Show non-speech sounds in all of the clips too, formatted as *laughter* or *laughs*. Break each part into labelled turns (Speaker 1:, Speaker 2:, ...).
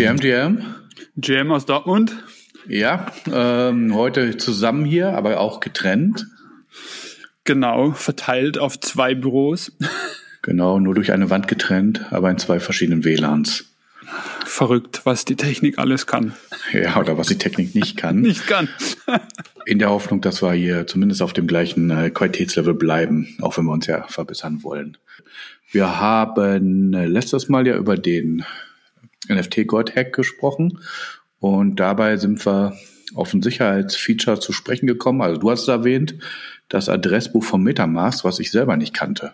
Speaker 1: GM, GM.
Speaker 2: GM aus Dortmund.
Speaker 1: Ja, ähm, heute zusammen hier, aber auch getrennt.
Speaker 2: Genau, verteilt auf zwei Büros.
Speaker 1: Genau, nur durch eine Wand getrennt, aber in zwei verschiedenen WLANs.
Speaker 2: Verrückt, was die Technik alles kann.
Speaker 1: Ja, oder was die Technik nicht kann. *laughs*
Speaker 2: nicht kann.
Speaker 1: in der Hoffnung, dass wir hier zumindest auf dem gleichen äh, Qualitätslevel bleiben, auch wenn wir uns ja verbessern wollen. Wir haben äh, letztes Mal ja über den NFT Gold Hack gesprochen und dabei sind wir auf ein Sicherheitsfeature zu sprechen gekommen. Also du hast es erwähnt, das Adressbuch vom Metamask, was ich selber nicht kannte.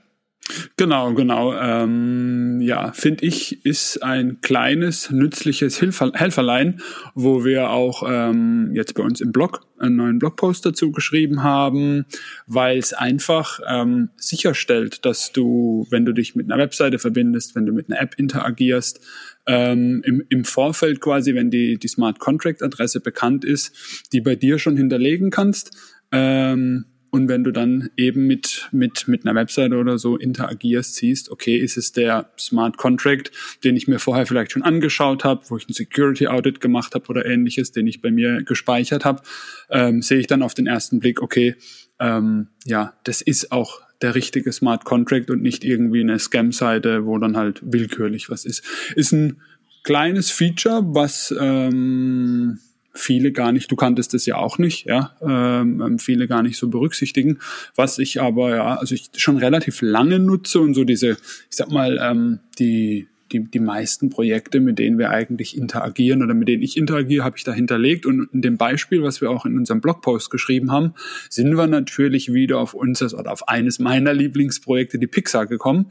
Speaker 2: Genau, genau. Ähm, ja, finde ich, ist ein kleines, nützliches Hilfer Helferlein, wo wir auch ähm, jetzt bei uns im Blog einen neuen Blogpost dazu geschrieben haben, weil es einfach ähm, sicherstellt, dass du, wenn du dich mit einer Webseite verbindest, wenn du mit einer App interagierst, ähm, im, im Vorfeld quasi, wenn die, die Smart Contract Adresse bekannt ist, die bei dir schon hinterlegen kannst. Ähm, und wenn du dann eben mit, mit, mit einer Webseite oder so interagierst, siehst, okay, ist es der Smart Contract, den ich mir vorher vielleicht schon angeschaut habe, wo ich ein Security Audit gemacht habe oder ähnliches, den ich bei mir gespeichert habe, ähm, sehe ich dann auf den ersten Blick, okay, ähm, ja, das ist auch der richtige Smart Contract und nicht irgendwie eine Scam-Seite, wo dann halt willkürlich was ist. Ist ein kleines Feature, was ähm, viele gar nicht, du kanntest es ja auch nicht, ja, ähm, ähm, viele gar nicht so berücksichtigen. Was ich aber, ja, also ich schon relativ lange nutze und so diese, ich sag mal, ähm, die, die, die meisten Projekte, mit denen wir eigentlich interagieren oder mit denen ich interagiere, habe ich da hinterlegt. Und in dem Beispiel, was wir auch in unserem Blogpost geschrieben haben, sind wir natürlich wieder auf unseres oder auf eines meiner Lieblingsprojekte, die Pixar, gekommen.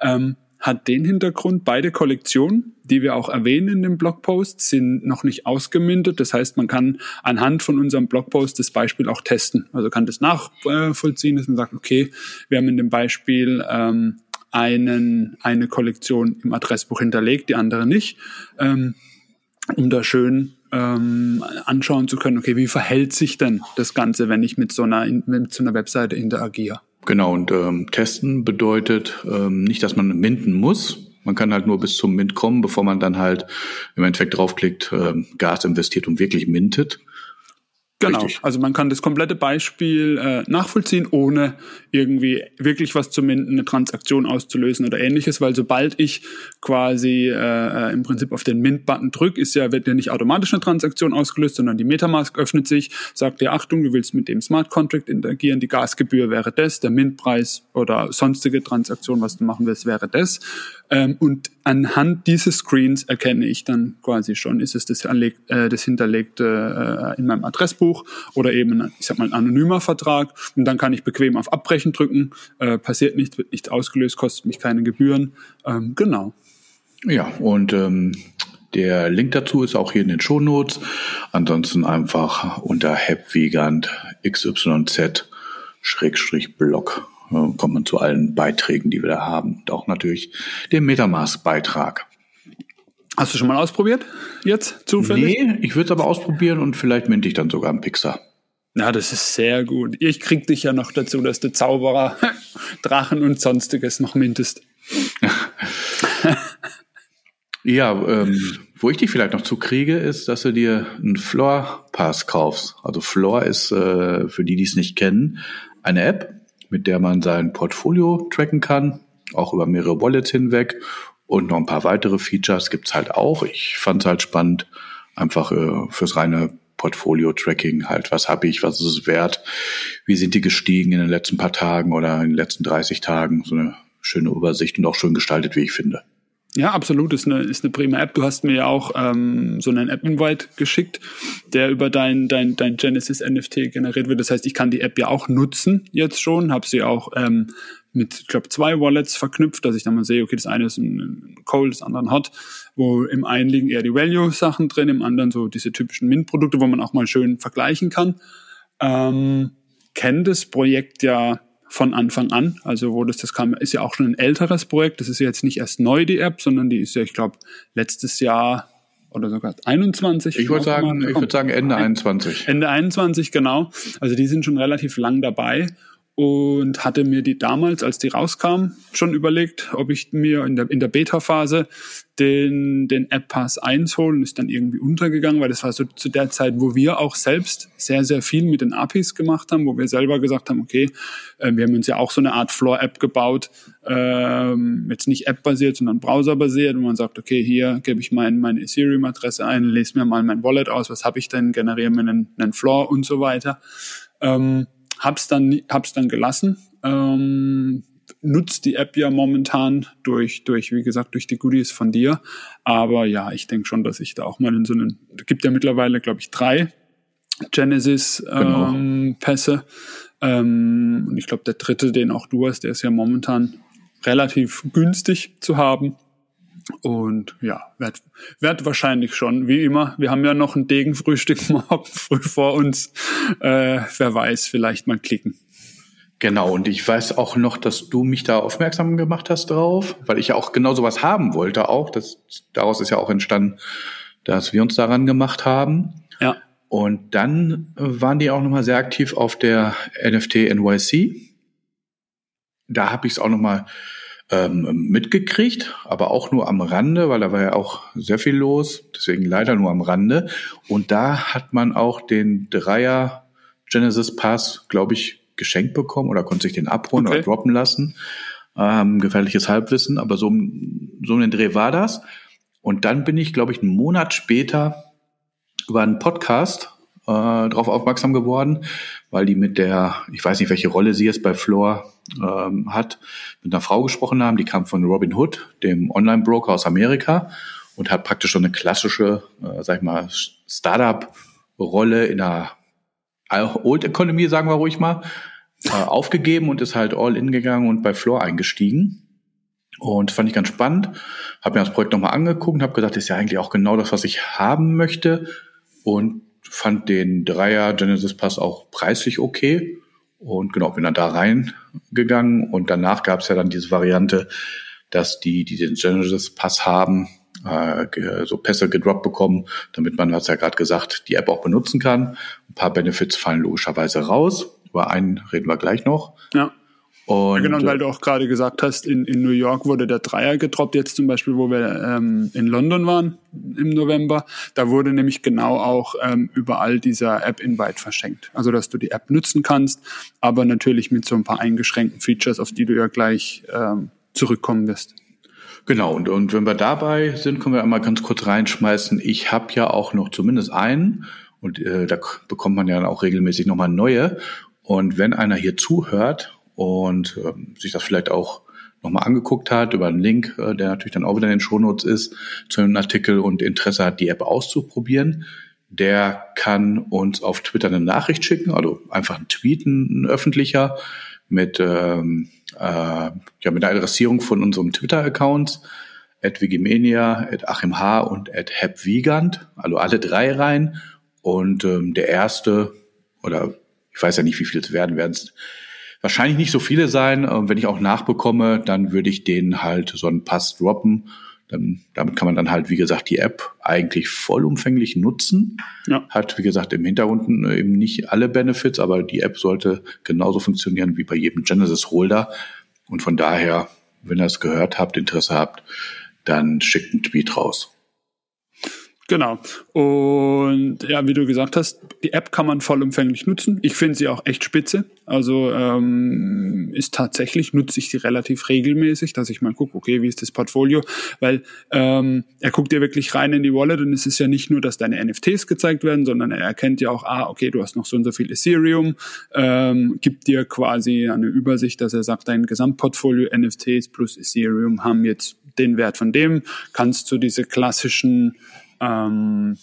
Speaker 2: Ähm, hat den Hintergrund, beide Kollektionen, die wir auch erwähnen in dem Blogpost, sind noch nicht ausgemündet. Das heißt, man kann anhand von unserem Blogpost das Beispiel auch testen. Also kann das nachvollziehen, dass man sagt, okay, wir haben in dem Beispiel ähm, einen, eine Kollektion im Adressbuch hinterlegt, die andere nicht, ähm, um da schön ähm, anschauen zu können, okay, wie verhält sich denn das Ganze, wenn ich mit so einer, mit so einer Webseite interagiere?
Speaker 1: Genau, und ähm, testen bedeutet ähm, nicht, dass man minden muss. Man kann halt nur bis zum Mint kommen, bevor man dann halt im Endeffekt draufklickt, ähm, Gas investiert und wirklich mintet.
Speaker 2: Genau, Richtig. also man kann das komplette Beispiel äh, nachvollziehen, ohne irgendwie wirklich was zu minden, eine Transaktion auszulösen oder ähnliches, weil sobald ich quasi äh, im Prinzip auf den Mint-Button drücke, ist ja, wird ja nicht automatisch eine Transaktion ausgelöst, sondern die Metamask öffnet sich, sagt dir, Achtung, du willst mit dem Smart Contract interagieren, die Gasgebühr wäre das, der Mint-Preis oder sonstige Transaktion, was du machen willst, wäre das. Ähm, und anhand dieses Screens erkenne ich dann quasi schon, ist es das, erlegt, äh, das hinterlegte äh, in meinem Adressbuch oder eben, ein, ich sag mal, ein anonymer Vertrag. Und dann kann ich bequem auf Abbrechen drücken, äh, passiert nichts, wird nichts ausgelöst, kostet mich keine Gebühren. Ähm, genau.
Speaker 1: Ja, und ähm, der Link dazu ist auch hier in den Show Notes. Ansonsten einfach unter Hepvigant XYZ Schrägstrich Blog kommt man zu allen Beiträgen, die wir da haben und auch natürlich dem Metamask-Beitrag.
Speaker 2: Hast du schon mal ausprobiert jetzt zufällig?
Speaker 1: Nee, ich würde es aber ausprobieren und vielleicht minte ich dann sogar einen Pixar.
Speaker 2: Ja, das ist sehr gut. Ich krieg dich ja noch dazu, dass du Zauberer, *laughs* Drachen und sonstiges noch mintest. *laughs*
Speaker 1: ja, ähm, wo ich dich vielleicht noch zu kriege, ist, dass du dir einen Floor Pass kaufst. Also Floor ist, äh, für die, die es nicht kennen, eine App, mit der man sein Portfolio tracken kann, auch über mehrere Wallets hinweg. Und noch ein paar weitere Features gibt's halt auch. Ich fand es halt spannend, einfach äh, fürs reine Portfolio-Tracking halt, was habe ich, was ist es wert, wie sind die gestiegen in den letzten paar Tagen oder in den letzten 30 Tagen. So eine schöne Übersicht und auch schön gestaltet, wie ich finde.
Speaker 2: Ja, absolut, ist eine, ist eine prima App. Du hast mir ja auch ähm, so einen App-Invite geschickt, der über dein, dein, dein Genesis NFT generiert wird. Das heißt, ich kann die App ja auch nutzen jetzt schon, habe sie auch ähm, mit, ich glaube, zwei Wallets verknüpft, dass ich dann mal sehe, okay, das eine ist ein Cold, das andere ein Hot, wo im einen liegen eher die Value-Sachen drin, im anderen so diese typischen Mint-Produkte, wo man auch mal schön vergleichen kann. Ähm, kennt das Projekt ja von Anfang an. Also wo das, das kam, ist ja auch schon ein älteres Projekt. Das ist ja jetzt nicht erst neu, die App, sondern die ist ja, ich glaube, letztes Jahr oder sogar 21.
Speaker 1: Ich würde sagen, ich würde sagen Ende 21.
Speaker 2: Ende 21, genau. Also die sind schon relativ lang dabei. Und hatte mir die damals, als die rauskam, schon überlegt, ob ich mir in der, in der Beta-Phase den, den App-Pass 1 holen, ist dann irgendwie untergegangen, weil das war so zu der Zeit, wo wir auch selbst sehr, sehr viel mit den APIs gemacht haben, wo wir selber gesagt haben, okay, äh, wir haben uns ja auch so eine Art Floor-App gebaut, ähm, jetzt nicht App-basiert, sondern Browser-basiert, wo man sagt, okay, hier gebe ich mein, meine Ethereum-Adresse ein, lese mir mal mein Wallet aus, was habe ich denn, generiere mir einen, einen Floor und so weiter. Ähm, hab's dann, hab's dann gelassen. Ähm, nutzt die App ja momentan durch, durch, wie gesagt, durch die Goodies von dir. Aber ja, ich denke schon, dass ich da auch mal in so einen, gibt ja mittlerweile, glaube ich, drei Genesis-Pässe. Genau. Ähm, und ich glaube, der dritte, den auch du hast, der ist ja momentan relativ günstig zu haben. Und ja, wird, wird wahrscheinlich schon, wie immer. Wir haben ja noch ein Degenfrühstück *laughs* morgen früh vor uns. Äh, wer weiß, vielleicht mal klicken.
Speaker 1: Genau, und ich weiß auch noch, dass du mich da aufmerksam gemacht hast drauf, weil ich ja auch genau sowas haben wollte auch. Das, daraus ist ja auch entstanden, dass wir uns daran gemacht haben.
Speaker 2: Ja.
Speaker 1: Und dann waren die auch nochmal sehr aktiv auf der NFT NYC. Da habe ich es auch nochmal ähm, mitgekriegt, aber auch nur am Rande, weil da war ja auch sehr viel los, deswegen leider nur am Rande. Und da hat man auch den Dreier Genesis Pass, glaube ich, geschenkt bekommen oder konnte sich den abholen okay. oder droppen lassen. Ähm, gefährliches Halbwissen, aber so, so ein Dreh war das. Und dann bin ich, glaube ich, einen Monat später über einen Podcast äh, darauf aufmerksam geworden, weil die mit der, ich weiß nicht, welche Rolle sie jetzt bei Floor ähm, hat, mit einer Frau gesprochen haben, die kam von Robin Hood, dem Online-Broker aus Amerika und hat praktisch so eine klassische, äh, sag ich mal, Startup-Rolle in der Old Economy, sagen wir ruhig mal, äh, aufgegeben und ist halt all in gegangen und bei Floor eingestiegen. Und fand ich ganz spannend. Habe mir das Projekt nochmal angeguckt und habe gesagt, ist ja eigentlich auch genau das, was ich haben möchte. Und fand den Dreier Genesis Pass auch preislich okay. Und genau, bin dann da reingegangen. Und danach gab es ja dann diese Variante, dass die, die den Genesis Pass haben, äh, so Pässe gedroppt bekommen, damit man, hat's ja gerade gesagt, die App auch benutzen kann. Ein paar Benefits fallen logischerweise raus. Über einen reden wir gleich noch.
Speaker 2: Ja. Und, ja, genau, weil du auch gerade gesagt hast, in, in New York wurde der Dreier gedroppt, jetzt zum Beispiel, wo wir ähm, in London waren im November. Da wurde nämlich genau auch ähm, überall dieser App-Invite verschenkt. Also, dass du die App nutzen kannst, aber natürlich mit so ein paar eingeschränkten Features, auf die du ja gleich ähm, zurückkommen wirst.
Speaker 1: Genau, und, und wenn wir dabei sind, können wir einmal ganz kurz reinschmeißen. Ich habe ja auch noch zumindest einen und äh, da bekommt man ja auch regelmäßig nochmal neue. Und wenn einer hier zuhört und ähm, sich das vielleicht auch nochmal angeguckt hat über einen Link, äh, der natürlich dann auch wieder in den Shownotes ist, zu einem Artikel und Interesse hat, die App auszuprobieren, der kann uns auf Twitter eine Nachricht schicken, also einfach ein Tweet, ein öffentlicher, mit, ähm, äh, ja, mit der Adressierung von unserem Twitter-Accounts, at Wikimania, at Achim H. und at HepWigand, also alle drei rein. Und ähm, der erste, oder ich weiß ja nicht, wie viele es werden, werden es wahrscheinlich nicht so viele sein. Äh, wenn ich auch nachbekomme, dann würde ich denen halt so einen Pass droppen. Dann, damit kann man dann halt, wie gesagt, die App eigentlich vollumfänglich nutzen. Ja. Hat, wie gesagt, im Hintergrund äh, eben nicht alle Benefits, aber die App sollte genauso funktionieren wie bei jedem Genesis Holder. Und von daher, wenn ihr es gehört habt, Interesse habt, dann schickt einen Tweet raus.
Speaker 2: Genau. Und ja, wie du gesagt hast, die App kann man vollumfänglich nutzen. Ich finde sie auch echt spitze. Also ähm, ist tatsächlich, nutze ich sie relativ regelmäßig, dass ich mal gucke, okay, wie ist das Portfolio? Weil ähm, er guckt dir wirklich rein in die Wallet und es ist ja nicht nur, dass deine NFTs gezeigt werden, sondern er erkennt ja auch, ah, okay, du hast noch so und so viel Ethereum, ähm, gibt dir quasi eine Übersicht, dass er sagt, dein Gesamtportfolio NFTs plus Ethereum haben jetzt den Wert von dem, kannst du diese klassischen ähm,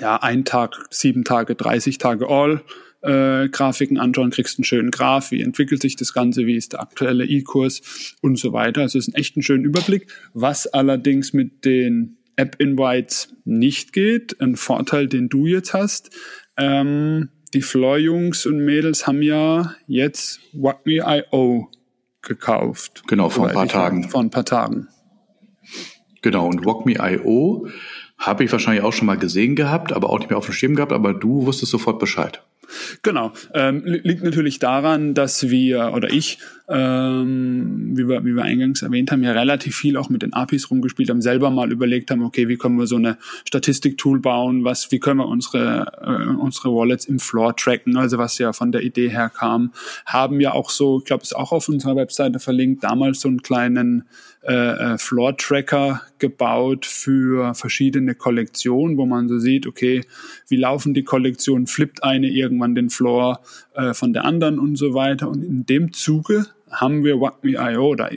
Speaker 2: ja, ein Tag, sieben Tage, 30 Tage All äh, Grafiken anschauen, kriegst einen schönen Graph, wie entwickelt sich das Ganze, wie ist der aktuelle E-Kurs und so weiter. Also es ist ein echt ein schöner Überblick. Was allerdings mit den App-Invites nicht geht, ein Vorteil, den du jetzt hast, ähm, die Floor-Jungs und Mädels haben ja jetzt WhackMe.io gekauft.
Speaker 1: Genau, vor ein paar Tagen.
Speaker 2: Vor ein paar Tagen.
Speaker 1: Genau, und WalkMe.io habe ich wahrscheinlich auch schon mal gesehen gehabt, aber auch nicht mehr auf dem Schirm gehabt, aber du wusstest sofort Bescheid.
Speaker 2: Genau. Ähm, liegt natürlich daran, dass wir oder ich, ähm, wie, wir, wie wir eingangs erwähnt haben, ja relativ viel auch mit den APIs rumgespielt haben, selber mal überlegt haben, okay, wie können wir so eine Statistiktool bauen, was, wie können wir unsere, äh, unsere Wallets im Floor tracken, also was ja von der Idee her kam, haben ja auch so, ich glaube, ist auch auf unserer Webseite verlinkt, damals so einen kleinen äh, äh, Floor Tracker gebaut für verschiedene Kollektionen, wo man so sieht, okay, wie laufen die Kollektionen, flippt eine irgendwann den Floor äh, von der anderen und so weiter. Und in dem Zuge haben wir WACME.io oder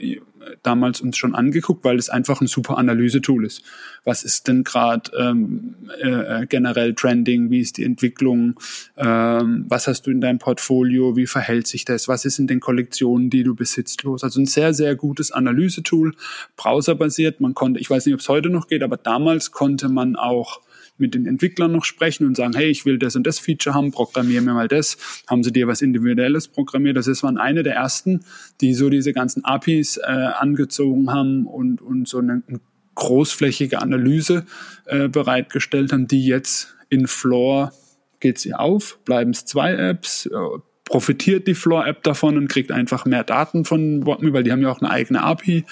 Speaker 2: damals uns schon angeguckt, weil es einfach ein super Analysetool ist. Was ist denn gerade ähm, äh, generell trending? Wie ist die Entwicklung? Ähm, was hast du in deinem Portfolio? Wie verhält sich das? Was ist in den Kollektionen, die du besitzt, los? Also ein sehr, sehr gutes Analysetool, browserbasiert. Man konnte, ich weiß nicht, ob es heute noch geht, aber damals konnte man auch mit den Entwicklern noch sprechen und sagen, hey, ich will das und das Feature haben, programmier mir mal das. Haben sie dir was Individuelles programmiert? Das ist, waren eine der ersten, die so diese ganzen APIs äh, angezogen haben und, und so eine, eine großflächige Analyse äh, bereitgestellt haben, die jetzt in Floor geht sie auf, bleiben es zwei Apps, äh, profitiert die Floor-App davon und kriegt einfach mehr Daten von WhatMe, weil die haben ja auch eine eigene API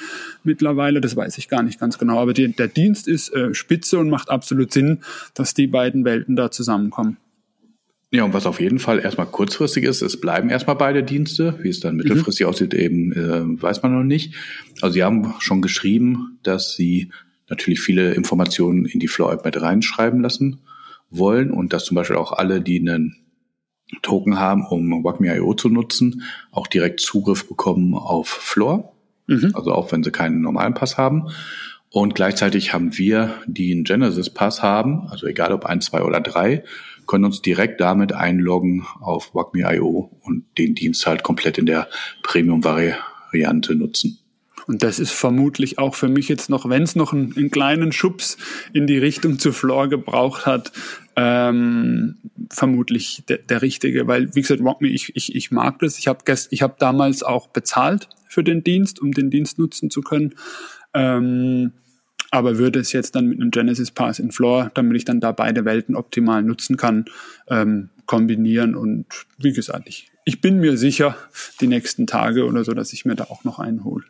Speaker 2: mittlerweile, das weiß ich gar nicht ganz genau. Aber die, der Dienst ist äh, spitze und macht absolut Sinn, dass die beiden Welten da zusammenkommen.
Speaker 1: Ja, und was auf jeden Fall erstmal kurzfristig ist, es bleiben erstmal beide Dienste. Wie es dann mittelfristig mhm. aussieht, eben äh, weiß man noch nicht. Also sie haben schon geschrieben, dass sie natürlich viele Informationen in die Floor-App mit reinschreiben lassen wollen und dass zum Beispiel auch alle, die einen Token haben, um WACME.io zu nutzen, auch direkt Zugriff bekommen auf Floor. Mhm. Also auch wenn sie keinen normalen Pass haben. Und gleichzeitig haben wir, die einen Genesis Pass haben, also egal ob ein, zwei oder drei, können uns direkt damit einloggen auf WACME.io und den Dienst halt komplett in der Premium-Variante nutzen.
Speaker 2: Und das ist vermutlich auch für mich jetzt noch, wenn es noch einen, einen, kleinen Schubs in die Richtung zu Floor gebraucht hat, ähm, vermutlich der, der richtige, weil wie gesagt, WalkMe, ich, ich, ich mag das. Ich habe hab damals auch bezahlt für den Dienst, um den Dienst nutzen zu können. Ähm, aber würde es jetzt dann mit einem Genesis Pass in Floor, damit ich dann da beide Welten optimal nutzen kann, ähm, kombinieren. Und wie gesagt, ich, ich bin mir sicher, die nächsten Tage oder so, dass ich mir da auch noch einen hole.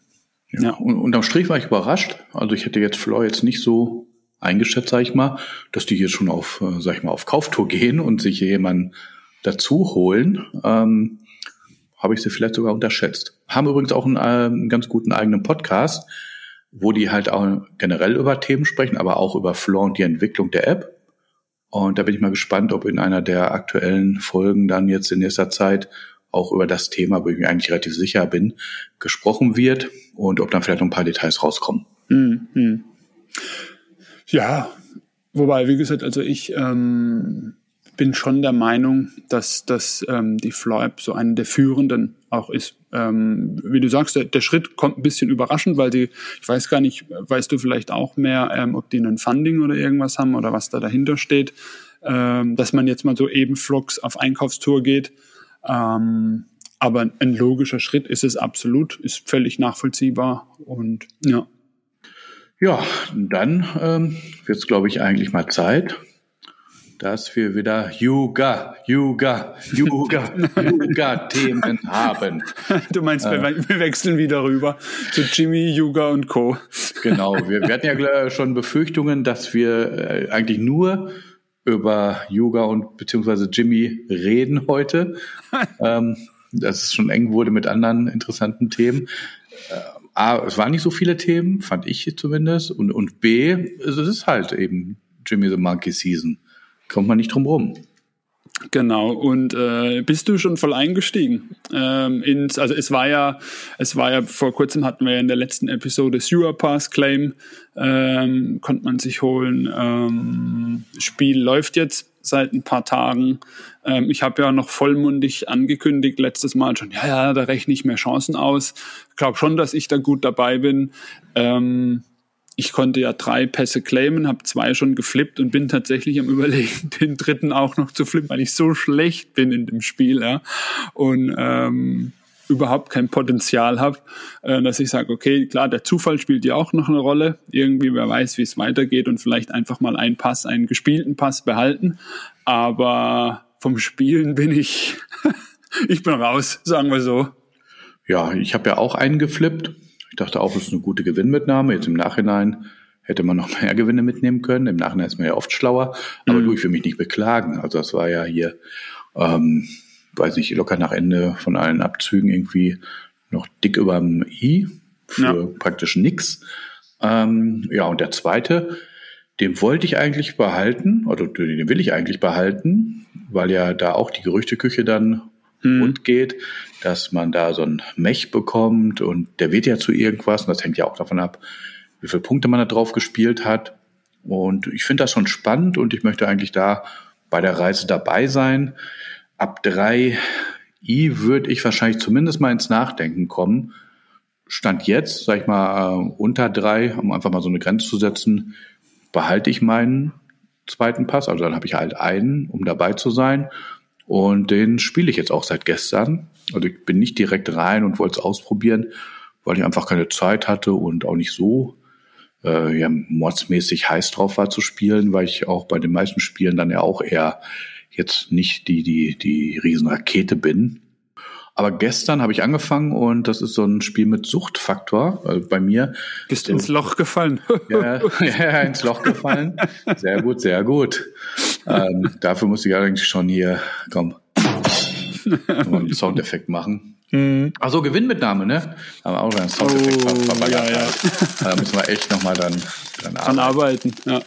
Speaker 1: Ja, ja. Und unterm Strich war ich überrascht. Also ich hätte jetzt Floor jetzt nicht so eingeschätzt, sag ich mal, dass die hier schon auf, äh, sag ich mal, auf Kauftour *laughs* gehen und sich jemanden dazu holen. Ähm, habe ich sie vielleicht sogar unterschätzt. Haben übrigens auch einen, äh, einen ganz guten eigenen Podcast, wo die halt auch generell über Themen sprechen, aber auch über Floor und die Entwicklung der App. Und da bin ich mal gespannt, ob in einer der aktuellen Folgen dann jetzt in nächster Zeit auch über das Thema, wo ich mir eigentlich relativ sicher bin, gesprochen wird und ob dann vielleicht noch ein paar Details rauskommen. Mhm.
Speaker 2: Ja, wobei, wie gesagt, also ich ähm, bin schon der Meinung, dass, dass ähm, die Floip so eine der führenden auch ist. Ähm, wie du sagst, der, der, Schritt kommt ein bisschen überraschend, weil die, ich weiß gar nicht, weißt du vielleicht auch mehr, ähm, ob die ein Funding oder irgendwas haben oder was da dahinter steht, ähm, dass man jetzt mal so eben Flux auf Einkaufstour geht. Ähm, aber ein logischer Schritt ist es absolut, ist völlig nachvollziehbar und ja.
Speaker 1: Ja, dann ähm, wird es, glaube ich, eigentlich mal Zeit, dass wir wieder Yoga, Yoga, Yoga, *laughs* Yoga-Themen haben.
Speaker 2: Du meinst, äh, wir wechseln wieder rüber zu Jimmy, Yoga und Co.
Speaker 1: Genau, wir, wir hatten ja schon Befürchtungen, dass wir äh, eigentlich nur über Yoga und beziehungsweise Jimmy reden heute. *laughs* ähm, dass es schon eng wurde mit anderen interessanten Themen. Äh, A, es waren nicht so viele Themen, fand ich zumindest. Und, und B, es ist halt eben Jimmy the Monkey Season. Kommt man nicht drum rum.
Speaker 2: Genau, und äh, bist du schon voll eingestiegen? Ähm, ins, also es war ja, es war ja, vor kurzem hatten wir ja in der letzten Episode Sewer Pass Claim, ähm, konnte man sich holen. Ähm, Spiel läuft jetzt seit ein paar Tagen. Ähm, ich habe ja noch vollmundig angekündigt letztes Mal schon, ja, ja, da rechne ich mehr Chancen aus. Ich glaube schon, dass ich da gut dabei bin. Ähm, ich konnte ja drei Pässe claimen, habe zwei schon geflippt und bin tatsächlich am überlegen, *laughs* den dritten auch noch zu flippen, weil ich so schlecht bin in dem Spiel, ja. Und ähm, überhaupt kein Potenzial habe, äh, dass ich sage, okay, klar, der Zufall spielt ja auch noch eine Rolle. Irgendwie, wer weiß, wie es weitergeht und vielleicht einfach mal einen Pass, einen gespielten Pass behalten. Aber vom Spielen bin ich, *laughs* ich bin raus, sagen wir so.
Speaker 1: Ja, ich habe ja auch einen geflippt. Ich dachte auch, es ist eine gute Gewinnmitnahme. Jetzt im Nachhinein hätte man noch mehr Gewinne mitnehmen können. Im Nachhinein ist man ja oft schlauer. Aber mhm. du, ich will mich nicht beklagen. Also das war ja hier, ähm, weiß nicht, locker nach Ende von allen Abzügen irgendwie noch dick über dem I für ja. praktisch nix. Ähm, ja, und der zweite, den wollte ich eigentlich behalten, oder den will ich eigentlich behalten, weil ja da auch die Gerüchteküche dann mhm. rund geht, dass man da so ein Mech bekommt und der wird ja zu irgendwas und das hängt ja auch davon ab, wie viele Punkte man da drauf gespielt hat. Und ich finde das schon spannend und ich möchte eigentlich da bei der Reise dabei sein. Ab drei I würde ich wahrscheinlich zumindest mal ins Nachdenken kommen. Stand jetzt, sag ich mal, äh, unter drei, um einfach mal so eine Grenze zu setzen, behalte ich meinen zweiten Pass. Also dann habe ich halt einen, um dabei zu sein. Und den spiele ich jetzt auch seit gestern. Also ich bin nicht direkt rein und wollte es ausprobieren, weil ich einfach keine Zeit hatte und auch nicht so äh, ja, mordsmäßig heiß drauf war zu spielen, weil ich auch bei den meisten Spielen dann ja auch eher jetzt nicht die, die, die Riesenrakete bin. Aber gestern habe ich angefangen und das ist so ein Spiel mit Suchtfaktor also bei mir.
Speaker 2: Bist du ins Loch gefallen?
Speaker 1: ja, *laughs* ja, ins Loch gefallen. Sehr gut, sehr gut. Ähm, dafür muss ich allerdings schon hier, komm, einen Soundeffekt machen. Mhm. Ach so, Gewinnmitnahme, ne? Da haben wir auch einen Soundeffekt oh, ja, ja. *laughs* Da müssen wir echt nochmal dann,
Speaker 2: dann arbeiten. arbeiten. Ja.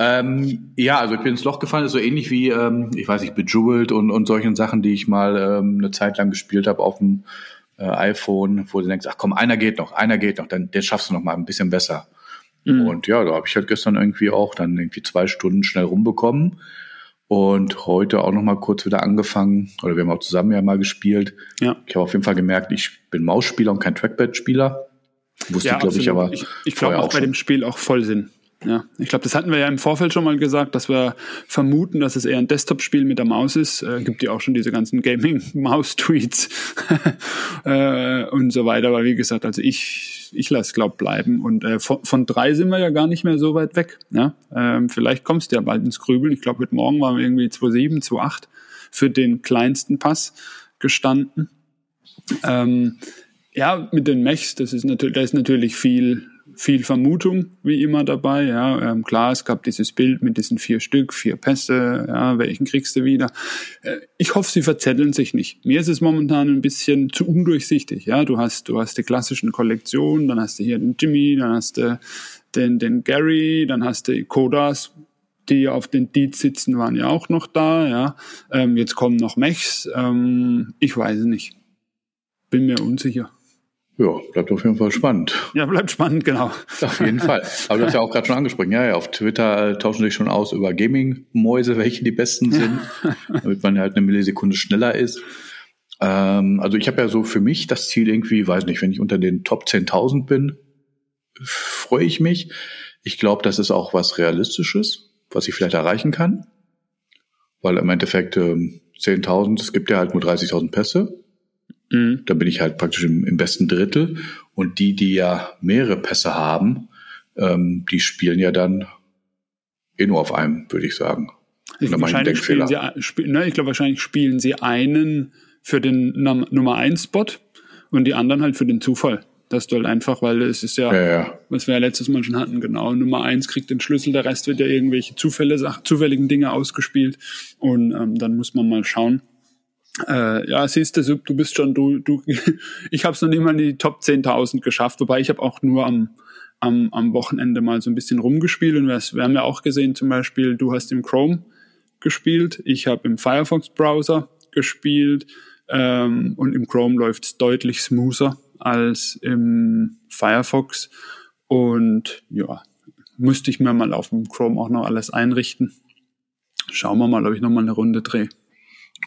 Speaker 1: Ähm, ja, also ich bin ins Loch gefallen, ist so ähnlich wie, ähm, ich weiß nicht, Bejeweled und, und solchen Sachen, die ich mal ähm, eine Zeit lang gespielt habe auf dem äh, iPhone, wo du denkst, ach komm, einer geht noch, einer geht noch, dann den schaffst du noch mal ein bisschen besser. Mhm. Und ja, da habe ich halt gestern irgendwie auch dann irgendwie zwei Stunden schnell rumbekommen und heute auch noch mal kurz wieder angefangen oder wir haben auch zusammen ja mal gespielt. Ja. Ich habe auf jeden Fall gemerkt, ich bin Mausspieler und kein Trackpad-Spieler.
Speaker 2: Wusste ja, glaube ich aber. Ich, ich glaube auch bei dem Spiel auch voll Sinn. Ja, ich glaube, das hatten wir ja im Vorfeld schon mal gesagt, dass wir vermuten, dass es eher ein Desktop-Spiel mit der Maus ist. Äh, gibt ja auch schon diese ganzen Gaming-Maus-Tweets *laughs* äh, und so weiter. Aber wie gesagt, also ich, ich lasse glaub bleiben. Und äh, von, von drei sind wir ja gar nicht mehr so weit weg. Ja? Ähm, vielleicht kommst du ja bald ins Grübeln. Ich glaube, heute Morgen waren wir irgendwie 2,7, 2,8 für den kleinsten Pass gestanden. Ähm, ja, mit den Mechs, das ist natürlich, da ist natürlich viel viel Vermutung wie immer dabei. Ja, ähm, klar, es gab dieses Bild mit diesen vier Stück, vier Pässe. Ja, welchen kriegst du wieder? Äh, ich hoffe, sie verzetteln sich nicht. Mir ist es momentan ein bisschen zu undurchsichtig. Ja, du hast, du hast die klassischen Kollektionen, dann hast du hier den Jimmy, dann hast du den, den Gary, dann hast du Kodas, die auf den Deeds sitzen, waren ja auch noch da. Ja, ähm, jetzt kommen noch Mechs. Ähm, ich weiß nicht. Bin mir unsicher.
Speaker 1: Ja, bleibt auf jeden Fall spannend.
Speaker 2: Ja, bleibt spannend, genau. *laughs*
Speaker 1: Auf jeden Fall. Aber du hast ja auch gerade schon angesprochen. Ja, ja, auf Twitter äh, tauschen sich schon aus über Gaming-Mäuse, welche die besten sind, *laughs* damit man halt eine Millisekunde schneller ist. Ähm, also ich habe ja so für mich das Ziel irgendwie, weiß nicht, wenn ich unter den Top 10.000 bin, freue ich mich. Ich glaube, das ist auch was Realistisches, was ich vielleicht erreichen kann. Weil im Endeffekt ähm, 10.000, es gibt ja halt nur 30.000 Pässe. Mhm. Da bin ich halt praktisch im, im, besten Drittel. Und die, die ja mehrere Pässe haben, ähm, die spielen ja dann eh nur auf einem, würde ich sagen.
Speaker 2: Ich, wahrscheinlich spielen sie, spiel, ne, ich glaube, wahrscheinlich spielen sie einen für den Nummer 1 Spot und die anderen halt für den Zufall. Das du halt einfach, weil es ist ja, ja, ja, was wir ja letztes Mal schon hatten, genau. Nummer 1 kriegt den Schlüssel, der Rest wird ja irgendwelche Zufälle, zufälligen Dinge ausgespielt. Und ähm, dann muss man mal schauen, äh, ja, siehst du, du bist schon, du, du, *laughs* ich habe es noch nicht mal in die Top 10.000 geschafft, wobei ich habe auch nur am, am, am Wochenende mal so ein bisschen rumgespielt und wir, haben ja auch gesehen, zum Beispiel, du hast im Chrome gespielt, ich habe im Firefox-Browser gespielt ähm, und im Chrome läuft es deutlich smoother als im Firefox und ja, müsste ich mir mal auf dem Chrome auch noch alles einrichten. Schauen wir mal, ob ich noch mal eine Runde drehe.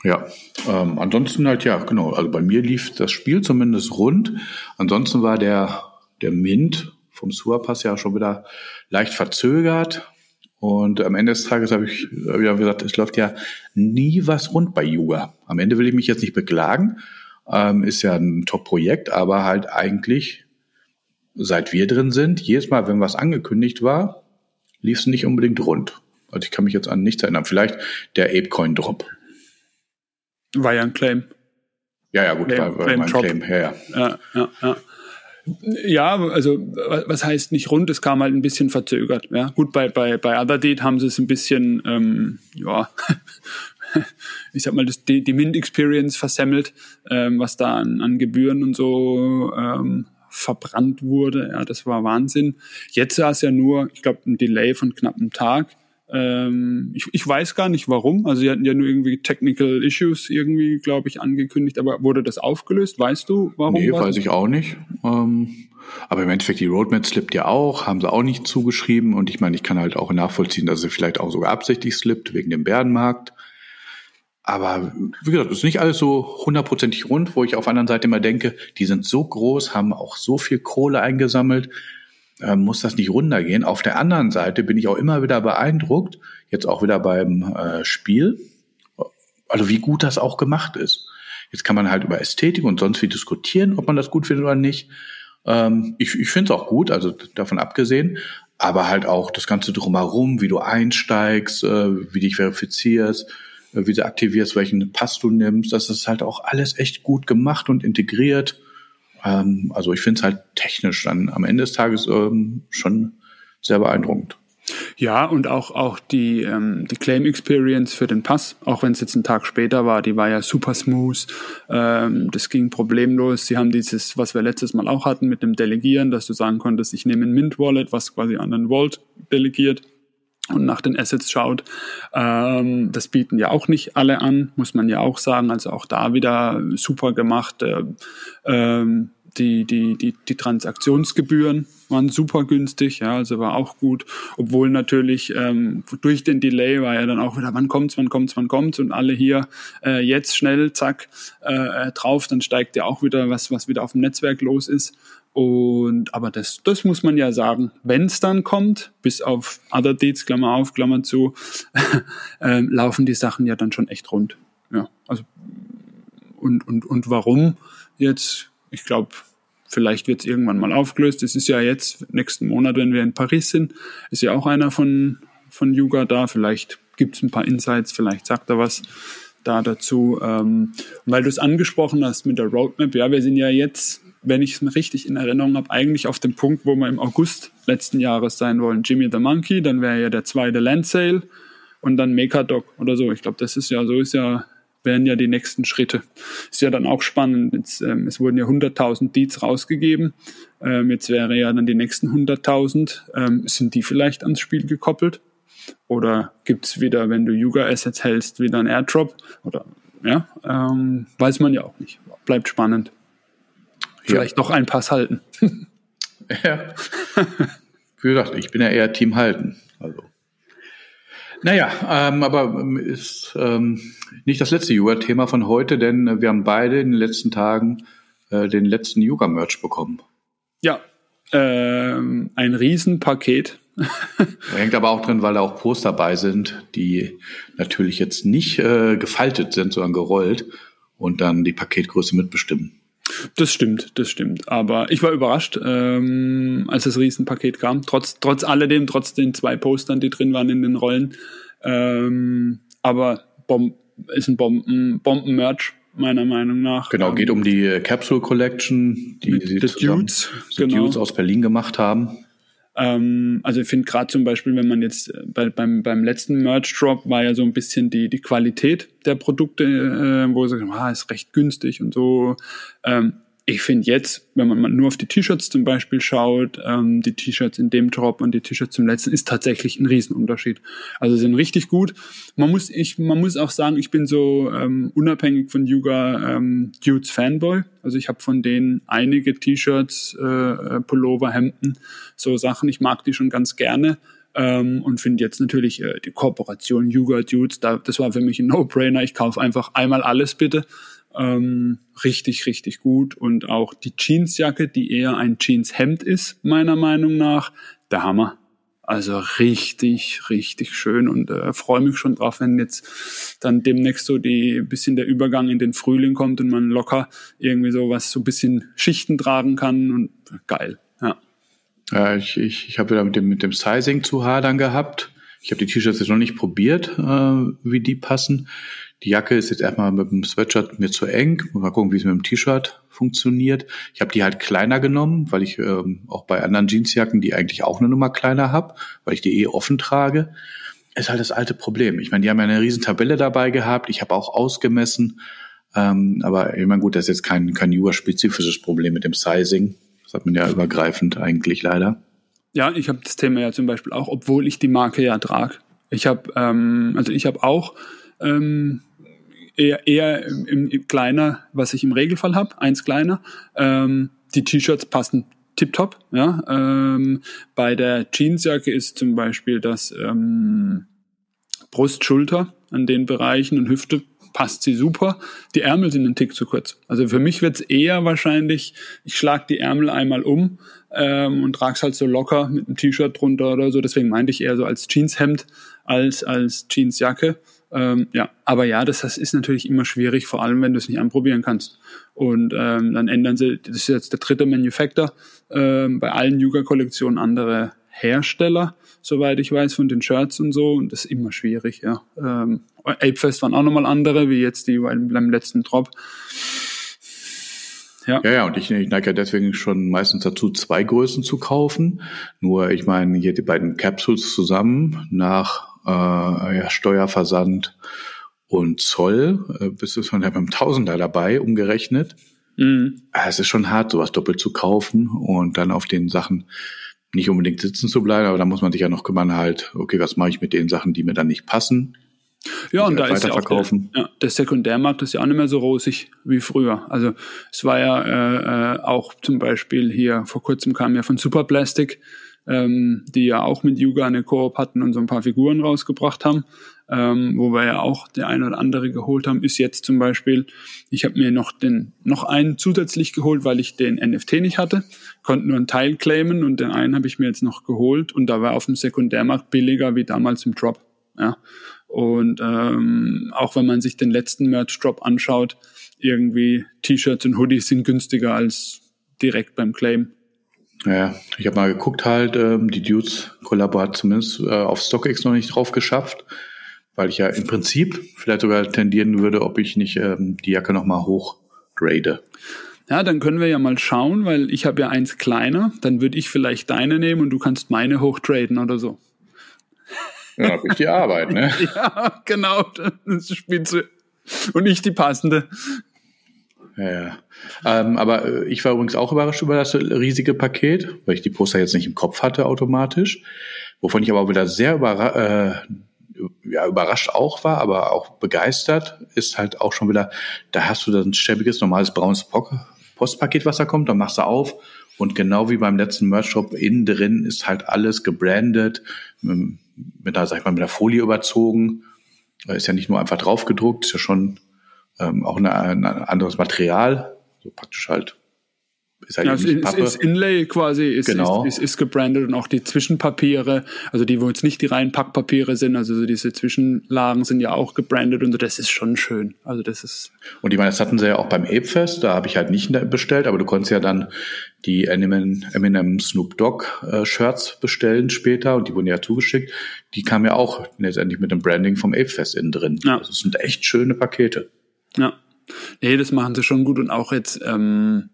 Speaker 1: Ja, ähm, ansonsten halt ja, genau. Also bei mir lief das Spiel zumindest rund. Ansonsten war der, der Mint vom Suapass ja schon wieder leicht verzögert. Und am Ende des Tages habe ich, hab ich gesagt, es läuft ja nie was rund bei Yuga. Am Ende will ich mich jetzt nicht beklagen. Ähm, ist ja ein Top-Projekt, aber halt eigentlich, seit wir drin sind, jedes Mal, wenn was angekündigt war, lief es nicht unbedingt rund. Also ich kann mich jetzt an nichts erinnern. Vielleicht der Apecoin-Drop
Speaker 2: War ja ein Claim.
Speaker 1: Ja, ja, gut, Claim, war, war Claim, Claim. Ja, ja.
Speaker 2: ja, ja, ja. Ja, also was heißt nicht rund, es kam halt ein bisschen verzögert. Ja, gut, bei, bei, bei Other Date haben sie es ein bisschen, ähm, ja, *laughs* ich sag mal, das, die, die Mint-Experience versemmelt, ähm, was da an, an Gebühren und so ähm, verbrannt wurde. Ja, das war Wahnsinn. Jetzt war es ja nur, ich glaube, ein Delay von knapp einem Tag. Ähm, ich, ich weiß gar nicht warum. Also sie hatten ja nur irgendwie Technical Issues irgendwie, glaube ich, angekündigt. Aber wurde das aufgelöst? Weißt du, warum?
Speaker 1: Nee, weiß ich auch nicht. Ähm, aber im Endeffekt, die Roadmap slippt ja auch, haben sie auch nicht zugeschrieben. Und ich meine, ich kann halt auch nachvollziehen, dass sie vielleicht auch sogar absichtlich slippt wegen dem Bärenmarkt. Aber wie gesagt, es ist nicht alles so hundertprozentig rund, wo ich auf der anderen Seite immer denke, die sind so groß, haben auch so viel Kohle eingesammelt äh, muss das nicht runtergehen. Auf der anderen Seite bin ich auch immer wieder beeindruckt, jetzt auch wieder beim äh, Spiel, also wie gut das auch gemacht ist. Jetzt kann man halt über Ästhetik und sonst wie diskutieren, ob man das gut findet oder nicht. Ähm, ich ich finde es auch gut, also davon abgesehen, aber halt auch das Ganze drumherum, wie du einsteigst, äh, wie dich verifizierst, äh, wie du aktivierst, welchen Pass du nimmst. Das ist halt auch alles echt gut gemacht und integriert. Ähm, also ich finde es halt technisch dann am Ende des Tages ähm, schon sehr beeindruckend.
Speaker 2: Ja, und auch, auch die, ähm, die Claim Experience für den Pass, auch wenn es jetzt ein Tag später war, die war ja super smooth. Ähm, das ging problemlos. Sie haben dieses, was wir letztes Mal auch hatten mit dem Delegieren, dass du sagen konntest, ich nehme ein Mint Wallet, was quasi an einen Vault delegiert und nach den Assets schaut. Ähm, das bieten ja auch nicht alle an, muss man ja auch sagen. Also auch da wieder super gemacht. Äh, ähm, die, die, die, die Transaktionsgebühren waren super günstig, ja, also war auch gut, obwohl natürlich ähm, durch den Delay war ja dann auch wieder, wann kommt's, wann kommt's, wann kommt's und alle hier äh, jetzt schnell, zack, äh, drauf, dann steigt ja auch wieder was, was wieder auf dem Netzwerk los ist. Und aber das, das muss man ja sagen, wenn es dann kommt, bis auf Other Dates, Klammer auf, Klammer zu, *laughs* äh, laufen die Sachen ja dann schon echt rund. Ja, also und, und, und warum jetzt ich glaube, vielleicht wird es irgendwann mal aufgelöst. Es ist ja jetzt nächsten Monat, wenn wir in Paris sind, ist ja auch einer von, von Yuga da. Vielleicht gibt es ein paar Insights, vielleicht sagt er was da dazu. Ähm, weil du es angesprochen hast mit der Roadmap, ja, wir sind ja jetzt, wenn ich es richtig in Erinnerung habe, eigentlich auf dem Punkt, wo wir im August letzten Jahres sein wollen. Jimmy the Monkey, dann wäre ja der zweite Land Sale und dann Mechadoc oder so. Ich glaube, das ist ja, so ist ja wären ja die nächsten Schritte. Ist ja dann auch spannend. Jetzt, ähm, es wurden ja 100.000 Deeds rausgegeben. Ähm, jetzt wäre ja dann die nächsten 100.000. Ähm, sind die vielleicht ans Spiel gekoppelt? Oder gibt's wieder, wenn du Yuga Assets hältst, wieder ein Airdrop? Oder ja, ähm, weiß man ja auch nicht. Bleibt spannend. Vielleicht ja. doch ein Pass halten. *laughs*
Speaker 1: ja. Wie gesagt, ich bin ja eher Team halten. Also. Naja, ähm, aber ist ähm, nicht das letzte Yoga-Thema von heute, denn wir haben beide in den letzten Tagen äh, den letzten Yoga-Merch bekommen.
Speaker 2: Ja, ähm, ein Riesenpaket. *laughs*
Speaker 1: Hängt aber auch drin, weil da auch Poster dabei sind, die natürlich jetzt nicht äh, gefaltet sind, sondern gerollt und dann die Paketgröße mitbestimmen.
Speaker 2: Das stimmt, das stimmt. Aber ich war überrascht, ähm, als das Riesenpaket kam. Trotz, trotz alledem, trotz den zwei Postern, die drin waren in den Rollen. Ähm, aber Bom ist ein Bomben, Bomben-Merch, meiner Meinung nach.
Speaker 1: Genau, geht um die Capsule Collection, die sie
Speaker 2: The Dudes,
Speaker 1: genau. Dudes aus Berlin gemacht haben.
Speaker 2: Ähm, also ich finde gerade zum Beispiel, wenn man jetzt äh, bei, beim, beim letzten Merch Drop war ja so ein bisschen die, die Qualität der Produkte, äh, wo sie sagen, ah, ist recht günstig und so. Ähm, ich finde jetzt, wenn man nur auf die T-Shirts zum Beispiel schaut, ähm, die T-Shirts in dem Drop und die T-Shirts zum letzten, ist tatsächlich ein Riesenunterschied. Also sind richtig gut. Man muss, ich, man muss auch sagen, ich bin so ähm, unabhängig von Yuga ähm, Dudes Fanboy. Also ich habe von denen einige T-Shirts, äh, äh, Pullover, Hemden, so Sachen. Ich mag die schon ganz gerne. Ähm, und finde jetzt natürlich äh, die Kooperation Yuga Dudes, da, das war für mich ein No-Brainer. Ich kaufe einfach einmal alles bitte. Ähm, richtig, richtig gut. Und auch die Jeansjacke, die eher ein Jeanshemd ist, meiner Meinung nach, der Hammer. Also richtig, richtig schön und äh, freue mich schon drauf, wenn jetzt dann demnächst so die bisschen der Übergang in den Frühling kommt und man locker irgendwie so was so bisschen Schichten tragen kann und geil, ja.
Speaker 1: Ja, ich, ich, ich habe wieder mit dem, mit dem Sizing zu hadern gehabt. Ich habe die T-Shirts jetzt noch nicht probiert, äh, wie die passen Die Jacke ist jetzt erstmal mit dem Sweatshirt mir zu eng. Mal gucken, wie es mit dem T-Shirt funktioniert. Ich habe die halt kleiner genommen, weil ich ähm, auch bei anderen Jeansjacken die eigentlich auch eine Nummer kleiner habe, weil ich die eh offen trage. Ist halt das alte Problem. Ich meine, die haben ja eine riesen Tabelle dabei gehabt. Ich habe auch ausgemessen. Ähm, aber ich meine, gut, das ist jetzt kein, kein Jura-spezifisches Problem mit dem Sizing. Das hat man ja übergreifend eigentlich leider.
Speaker 2: Ja, ich habe das Thema ja zum Beispiel auch, obwohl ich die Marke ja trage. Ich habe, ähm, also ich habe auch ähm, eher, eher im, im, kleiner, was ich im Regelfall habe, eins kleiner. Ähm, die T-Shirts passen tiptop. Ja, ähm, bei der Jeansjacke ist zum Beispiel das ähm, Brust, Schulter an den Bereichen und Hüfte passt sie super. Die Ärmel sind ein Tick zu kurz. Also für mich wird's eher wahrscheinlich, ich schlag die Ärmel einmal um ähm, und trag's halt so locker mit einem T-Shirt drunter oder so. Deswegen meinte ich eher so als Jeanshemd als als Jeansjacke. Ähm, ja, aber ja, das, das ist natürlich immer schwierig, vor allem wenn du es nicht anprobieren kannst. Und ähm, dann ändern sie, das ist jetzt der dritte Manufacturer, ähm, bei allen Yuga-Kollektionen andere Hersteller, soweit ich weiß, von den Shirts und so. Und das ist immer schwierig, ja. Ähm, Apefest waren auch nochmal andere, wie jetzt die beim, letzten Drop.
Speaker 1: Ja. ja, ja, und ich, ich neige ja deswegen schon meistens dazu, zwei Größen zu kaufen. Nur, ich meine, hier die beiden Capsules zusammen nach ja, Steuerversand und Zoll, äh, bist du schon ja beim Tausender dabei, umgerechnet. Mhm. Ah, es ist schon hart, sowas doppelt zu kaufen und dann auf den Sachen nicht unbedingt sitzen zu bleiben, aber da muss man sich ja noch kümmern, halt, okay, was mache ich mit den Sachen, die mir dann nicht passen?
Speaker 2: Ja, und da ist ja auch der, ja, der Sekundärmarkt ist ja auch nicht mehr so rosig wie früher. Also es war ja äh, äh, auch zum Beispiel hier, vor kurzem kam ja von Superplastic, ähm, die ja auch mit Yuga eine Koop hatten und so ein paar Figuren rausgebracht haben, ähm, wo wir ja auch der eine oder andere geholt haben, ist jetzt zum Beispiel, ich habe mir noch den noch einen zusätzlich geholt, weil ich den NFT nicht hatte, konnte nur einen Teil claimen und den einen habe ich mir jetzt noch geholt und da war auf dem Sekundärmarkt billiger wie damals im Drop. Ja. Und ähm, auch wenn man sich den letzten Merch-Drop anschaut, irgendwie T-Shirts und Hoodies sind günstiger als direkt beim Claim.
Speaker 1: Ja, ich habe mal geguckt halt, ähm, die Dudes Kollabo hat zumindest äh, auf StockX noch nicht drauf geschafft, weil ich ja im Prinzip vielleicht sogar tendieren würde, ob ich nicht ähm, die Jacke nochmal hochgrade.
Speaker 2: Ja, dann können wir ja mal schauen, weil ich habe ja eins kleiner, dann würde ich vielleicht deine nehmen und du kannst meine hochtraden oder so.
Speaker 1: Ja, habe ich die Arbeit, ne? *laughs*
Speaker 2: ja, genau, das ist Spitze. Und ich die passende.
Speaker 1: Ja, ja. Ähm, aber äh, ich war übrigens auch überrascht über das riesige Paket, weil ich die Poster jetzt nicht im Kopf hatte automatisch. Wovon ich aber wieder sehr überra äh, ja, überrascht auch war, aber auch begeistert, ist halt auch schon wieder, da hast du dann ein schäbiges, normales braunes Postpaket, was da kommt, dann machst du auf und genau wie beim letzten Merch-Shop innen drin ist halt alles gebrandet, mit, mit einer, sag ich mal, mit einer Folie überzogen. Ist ja nicht nur einfach draufgedruckt, ist ja schon ähm, auch eine, ein anderes Material, so praktisch halt
Speaker 2: ist halt ja, es ist, ist, Inlay quasi, ist, genau. ist, ist, ist gebrandet und auch die Zwischenpapiere, also die, wo jetzt nicht die reinen Packpapiere sind, also so diese Zwischenlagen sind ja auch gebrandet und so, das ist schon schön. Also das ist.
Speaker 1: Und ich meine, das hatten sie ja auch beim Apefest, da habe ich halt nicht bestellt, aber du konntest ja dann die Eminem, Eminem Snoop Dogg äh, Shirts bestellen später und die wurden ja zugeschickt. Die kamen ja auch letztendlich mit dem Branding vom Apefest innen drin. Ja. Also das sind echt schöne Pakete.
Speaker 2: Ja. Nee, das machen sie schon gut und auch jetzt ähm,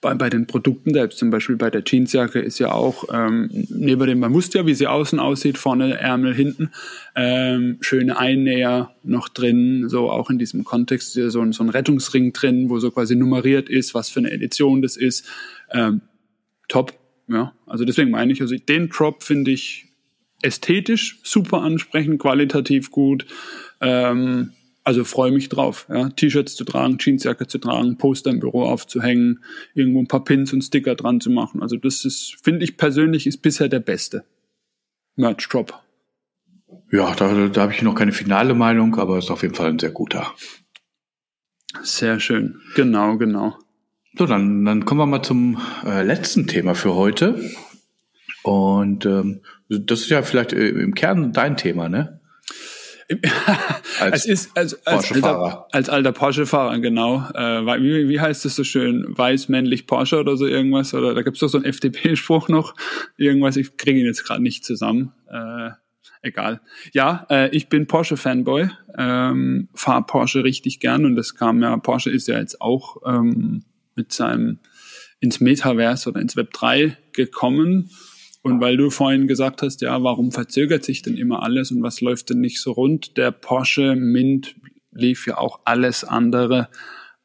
Speaker 2: bei, bei den Produkten selbst, zum Beispiel bei der Jeansjacke ist ja auch ähm, neben dem Muster, wie sie außen aussieht, vorne Ärmel, hinten, ähm, schöne Einnäher noch drin, so auch in diesem Kontext ja so, so ein Rettungsring drin, wo so quasi nummeriert ist, was für eine Edition das ist. Ähm, top, ja. Also deswegen meine ich, also den Drop finde ich ästhetisch super ansprechend, qualitativ gut. Ähm, also freue mich drauf, ja, T-Shirts zu tragen, Jeansjacke zu tragen, Poster im Büro aufzuhängen, irgendwo ein paar Pins und Sticker dran zu machen. Also das ist, finde ich persönlich, ist bisher der beste Merch Drop.
Speaker 1: Ja, da, da habe ich noch keine finale Meinung, aber ist auf jeden Fall ein sehr guter.
Speaker 2: Sehr schön, genau, genau.
Speaker 1: So, dann, dann kommen wir mal zum äh, letzten Thema für heute. Und ähm, das ist ja vielleicht äh, im Kern dein Thema, ne?
Speaker 2: Als, es ist als, als, alter, als alter Porsche-Fahrer, genau. Äh, wie, wie heißt es so schön? Weiß, männlich, Porsche oder so irgendwas? Oder da gibt's doch so einen FDP-Spruch noch. Irgendwas, ich kriege ihn jetzt gerade nicht zusammen. Äh, egal. Ja, äh, ich bin Porsche-Fanboy, ähm, fahre Porsche richtig gern und das kam ja, Porsche ist ja jetzt auch ähm, mit seinem ins Metaverse oder ins Web 3 gekommen. Und weil du vorhin gesagt hast, ja, warum verzögert sich denn immer alles und was läuft denn nicht so rund? Der Porsche Mint lief ja auch alles andere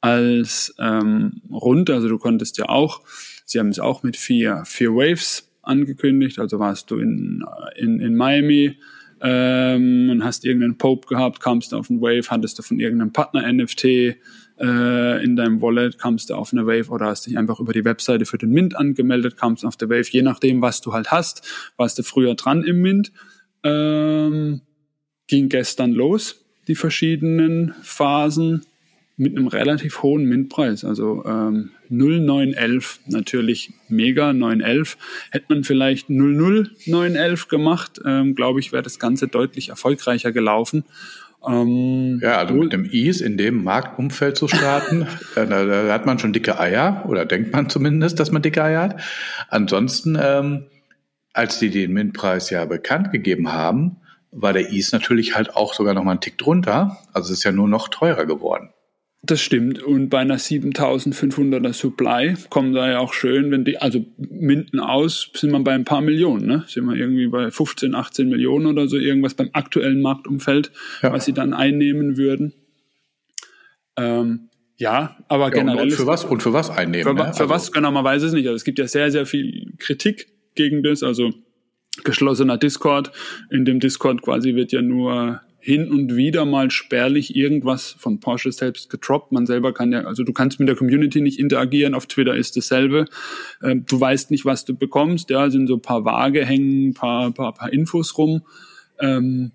Speaker 2: als ähm, rund. Also du konntest ja auch, sie haben es auch mit vier, vier Waves angekündigt. Also warst du in, in, in Miami ähm, und hast irgendeinen Pope gehabt, kamst auf einen Wave, hattest du von irgendeinem Partner NFT äh, in deinem Wallet, kamst du auf eine Wave oder hast dich einfach über die Webseite für den Mint angemeldet, kamst auf der Wave, je nachdem, was du halt hast, warst du früher dran im Mint. Ähm, ging gestern los, die verschiedenen Phasen mit einem relativ hohen Mintpreis, also ähm, 0911 natürlich mega 911. Hätte man vielleicht 00911 gemacht, ähm, glaube ich, wäre das Ganze deutlich erfolgreicher gelaufen.
Speaker 1: Ähm, ja, also mit dem Ease in dem Marktumfeld zu starten, *laughs* äh, da, da, hat man schon dicke Eier oder denkt man zumindest, dass man dicke Eier hat. Ansonsten, ähm, als die den Mintpreis ja bekannt gegeben haben, war der Ease natürlich halt auch sogar noch mal einen Tick drunter. Also es ist ja nur noch teurer geworden.
Speaker 2: Das stimmt. Und bei einer 7500er Supply kommen da ja auch schön, wenn die, also Minden aus, sind wir bei ein paar Millionen, ne? Sind wir irgendwie bei 15, 18 Millionen oder so, irgendwas beim aktuellen Marktumfeld, ja. was sie dann einnehmen würden. Ähm, ja, aber ja, generell.
Speaker 1: Und, für was, und für was einnehmen?
Speaker 2: Für, ne? für also, was, genau, man weiß es nicht. Also es gibt ja sehr, sehr viel Kritik gegen das, also geschlossener Discord. In dem Discord quasi wird ja nur hin und wieder mal spärlich irgendwas von Porsche selbst getroppt. Man selber kann ja, also du kannst mit der Community nicht interagieren. Auf Twitter ist dasselbe. Ähm, du weißt nicht, was du bekommst. Ja, sind so paar Waage hängen, paar, paar, paar Infos rum. Ähm,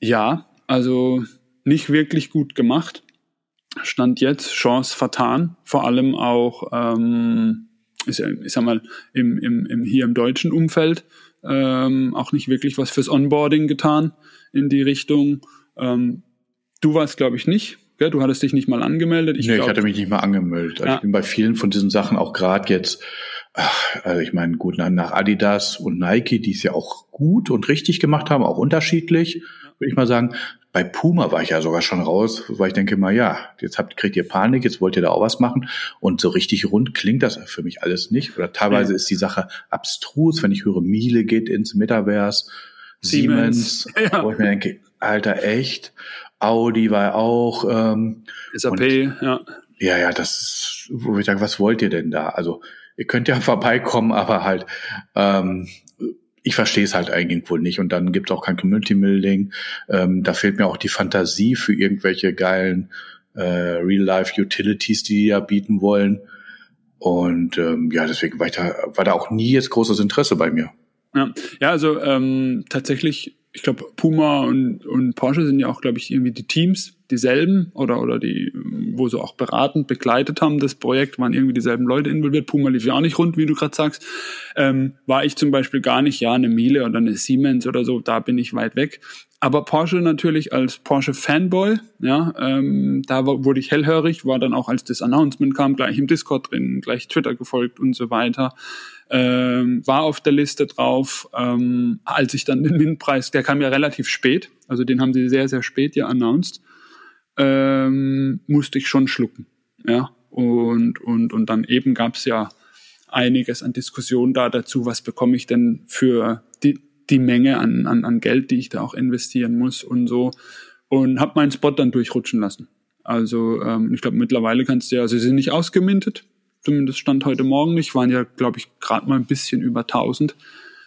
Speaker 2: ja, also nicht wirklich gut gemacht. Stand jetzt Chance vertan. Vor allem auch, ähm, ich sag mal, im, im, im, hier im deutschen Umfeld ähm, auch nicht wirklich was fürs Onboarding getan in die Richtung. Ähm, du warst, glaube ich, nicht. Gell? Du hattest dich nicht mal angemeldet.
Speaker 1: Ich, nee, glaub, ich hatte mich nicht mal angemeldet. Also ja. Ich bin bei vielen von diesen Sachen auch gerade jetzt, ach, also ich meine, gut, nach Adidas und Nike, die es ja auch gut und richtig gemacht haben, auch unterschiedlich, würde ich mal sagen. Bei Puma war ich ja sogar schon raus, weil ich denke mal, ja, jetzt habt, kriegt ihr Panik, jetzt wollt ihr da auch was machen. Und so richtig rund klingt das für mich alles nicht. Oder teilweise ja. ist die Sache abstrus, wenn ich höre, Miele geht ins Metaverse Siemens, Siemens *laughs* ja. wo ich mir denke, Alter, echt? Audi war auch. Ähm,
Speaker 2: SAP, und, ja.
Speaker 1: Ja, ja, das ist, wo ich sage, was wollt ihr denn da? Also, ihr könnt ja *laughs* vorbeikommen, aber halt, ähm, ich verstehe es halt eigentlich wohl nicht. Und dann gibt es auch kein Community Building. Ähm, da fehlt mir auch die Fantasie für irgendwelche geilen äh, Real-Life-Utilities, die die ja bieten wollen. Und ähm, ja, deswegen war, ich da, war da auch nie jetzt großes Interesse bei mir.
Speaker 2: Ja, ja also ähm, tatsächlich, ich glaube, Puma und, und Porsche sind ja auch, glaube ich, irgendwie die Teams, dieselben oder, oder die, wo sie auch beratend begleitet haben, das Projekt, waren irgendwie dieselben Leute involviert. Puma lief ja auch nicht rund, wie du gerade sagst. Ähm, war ich zum Beispiel gar nicht, ja, eine Miele oder eine Siemens oder so, da bin ich weit weg. Aber Porsche natürlich als Porsche-Fanboy, ja, ähm, da wurde ich hellhörig, war dann auch, als das Announcement kam, gleich im Discord drin, gleich Twitter gefolgt und so weiter ähm, war auf der Liste drauf, ähm, als ich dann den Windpreis, der kam ja relativ spät, also den haben sie sehr, sehr spät ja announced, ähm, musste ich schon schlucken. Ja, und, und, und dann eben gab es ja einiges an Diskussionen da dazu, was bekomme ich denn für die, die Menge an, an, an Geld, die ich da auch investieren muss und so. Und habe meinen Spot dann durchrutschen lassen. Also ähm, ich glaube, mittlerweile kannst du ja, also sie sind nicht ausgemintet, zumindest stand heute Morgen nicht, waren ja, glaube ich, gerade mal ein bisschen über 1000,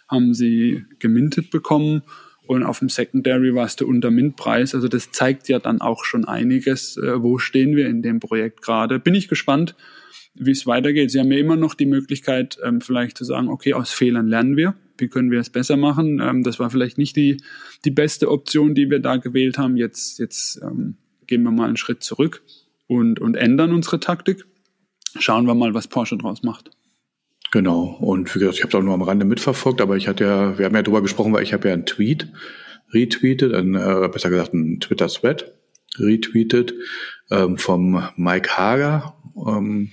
Speaker 2: haben sie gemintet bekommen und auf dem Secondary warst du unter Mintpreis. Also das zeigt ja dann auch schon einiges, äh, wo stehen wir in dem Projekt gerade. Bin ich gespannt, wie es weitergeht. Sie haben ja immer noch die Möglichkeit, ähm, vielleicht zu sagen, okay, aus Fehlern lernen wir. Wie können wir es besser machen? Ähm, das war vielleicht nicht die, die beste Option, die wir da gewählt haben. Jetzt, jetzt ähm, gehen wir mal einen Schritt zurück und, und ändern unsere Taktik schauen wir mal, was Porsche draus macht.
Speaker 1: Genau. Und wie gesagt, ich habe es auch nur am Rande mitverfolgt, aber ich hatte ja, wir haben ja drüber gesprochen, weil ich habe ja einen Tweet retweetet, ein, äh, besser gesagt einen Twitter-Thread retweetet ähm, vom Mike Hager, ähm,